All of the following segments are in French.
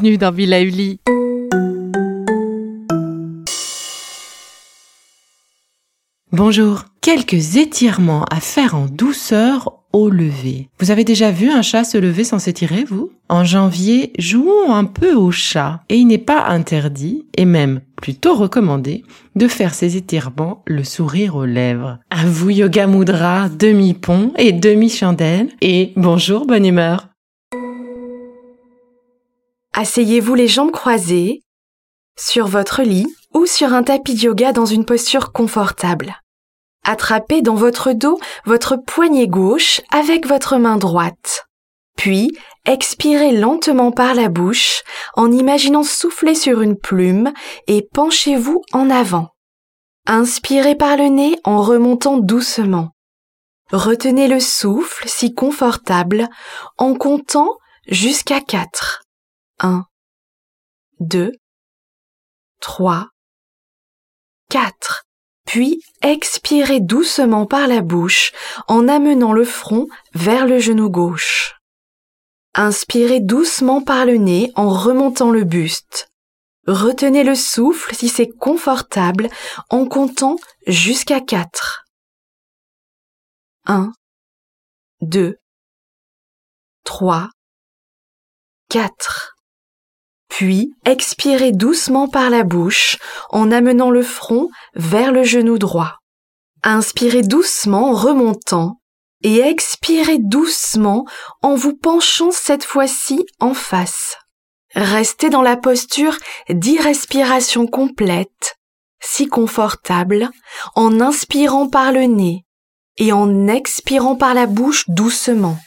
Bienvenue dans Villa Uli. Bonjour. Quelques étirements à faire en douceur au lever. Vous avez déjà vu un chat se lever sans s'étirer, vous? En janvier, jouons un peu au chat. Et il n'est pas interdit, et même plutôt recommandé, de faire ces étirements le sourire aux lèvres. À vous Yoga Mudra, demi-pont et demi-chandelle. Et bonjour, bonne humeur. Asseyez-vous les jambes croisées sur votre lit ou sur un tapis de yoga dans une posture confortable. Attrapez dans votre dos votre poignet gauche avec votre main droite. Puis, expirez lentement par la bouche en imaginant souffler sur une plume et penchez-vous en avant. Inspirez par le nez en remontant doucement. Retenez le souffle si confortable en comptant jusqu'à 4. 1, 2, 3, 4. Puis expirez doucement par la bouche en amenant le front vers le genou gauche. Inspirez doucement par le nez en remontant le buste. Retenez le souffle si c'est confortable en comptant jusqu'à 4. 1, 2, 3, 4. Puis expirez doucement par la bouche en amenant le front vers le genou droit. Inspirez doucement en remontant et expirez doucement en vous penchant cette fois-ci en face. Restez dans la posture d'irrespiration complète, si confortable, en inspirant par le nez et en expirant par la bouche doucement.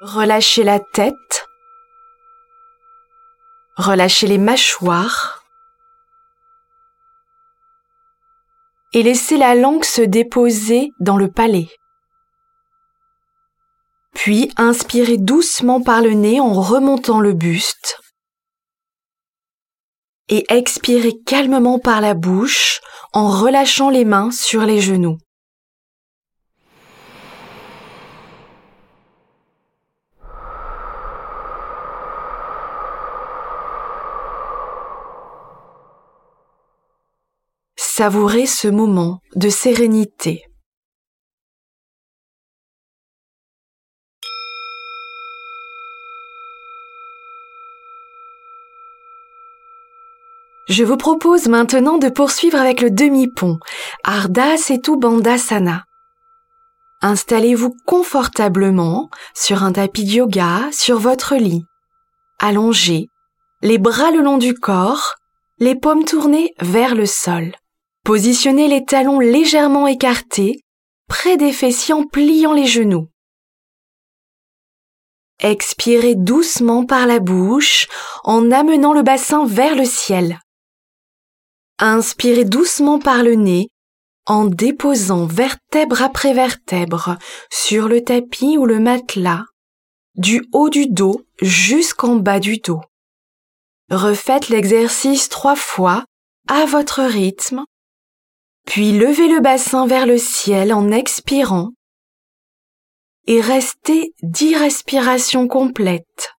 Relâchez la tête. Relâchez les mâchoires. Et laissez la langue se déposer dans le palais. Puis inspirez doucement par le nez en remontant le buste. Et expirez calmement par la bouche en relâchant les mains sur les genoux. Savourez ce moment de sérénité. Je vous propose maintenant de poursuivre avec le demi-pont, Ardha Setu Bandhasana. Installez-vous confortablement sur un tapis de yoga, sur votre lit, allongé, les bras le long du corps, les paumes tournées vers le sol. Positionnez les talons légèrement écartés, près des fessiers en pliant les genoux. Expirez doucement par la bouche en amenant le bassin vers le ciel. Inspirez doucement par le nez en déposant vertèbre après vertèbre sur le tapis ou le matelas, du haut du dos jusqu'en bas du dos. Refaites l'exercice trois fois à votre rythme, puis levez le bassin vers le ciel en expirant et restez dix respirations complètes.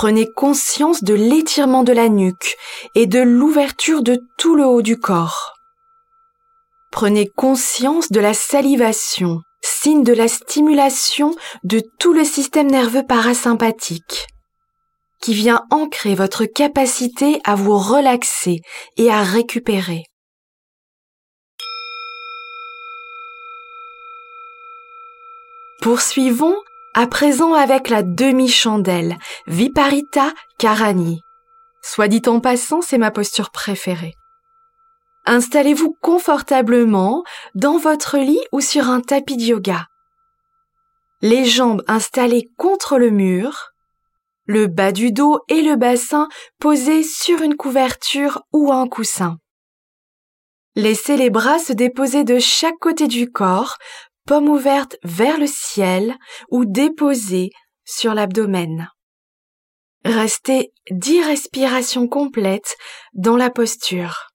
Prenez conscience de l'étirement de la nuque et de l'ouverture de tout le haut du corps. Prenez conscience de la salivation, signe de la stimulation de tout le système nerveux parasympathique, qui vient ancrer votre capacité à vous relaxer et à récupérer. Poursuivons à présent avec la demi-chandelle, Viparita Karani. Soit dit en passant, c'est ma posture préférée. Installez-vous confortablement dans votre lit ou sur un tapis de yoga. Les jambes installées contre le mur, le bas du dos et le bassin posés sur une couverture ou un coussin. Laissez les bras se déposer de chaque côté du corps paume ouverte vers le ciel ou déposée sur l'abdomen. Restez dix respirations complètes dans la posture.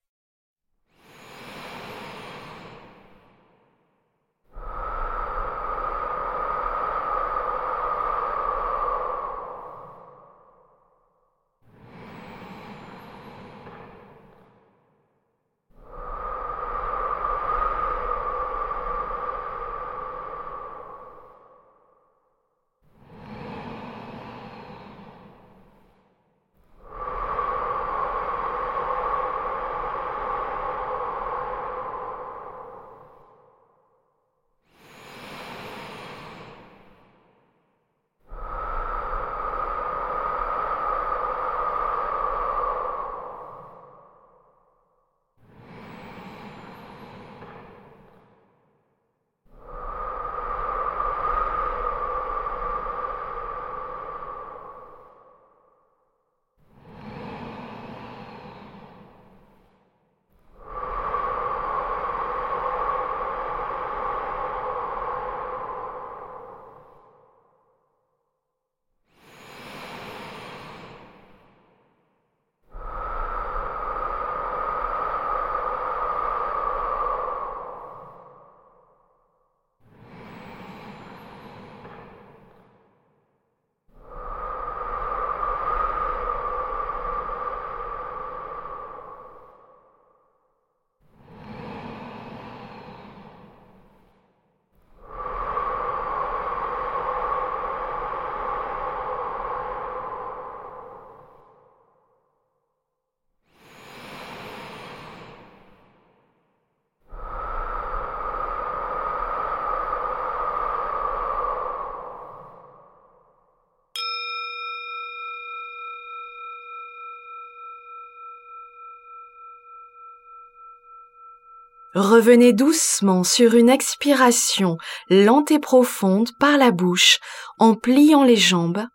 Revenez doucement sur une expiration lente et profonde par la bouche en pliant les jambes,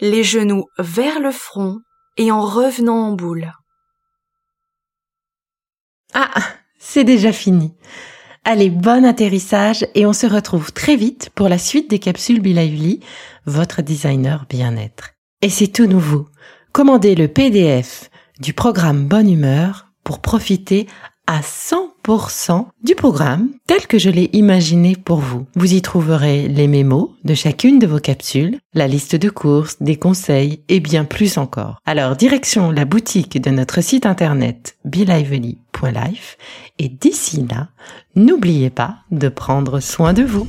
les genoux vers le front et en revenant en boule. Ah, c'est déjà fini. Allez, bon atterrissage et on se retrouve très vite pour la suite des capsules Bilaively, votre designer bien-être. Et c'est tout nouveau. Commandez le PDF du programme Bonne Humeur pour profiter à 100% du programme tel que je l'ai imaginé pour vous. Vous y trouverez les mémos de chacune de vos capsules, la liste de courses, des conseils et bien plus encore. Alors direction la boutique de notre site internet belively.life et d'ici là, n'oubliez pas de prendre soin de vous.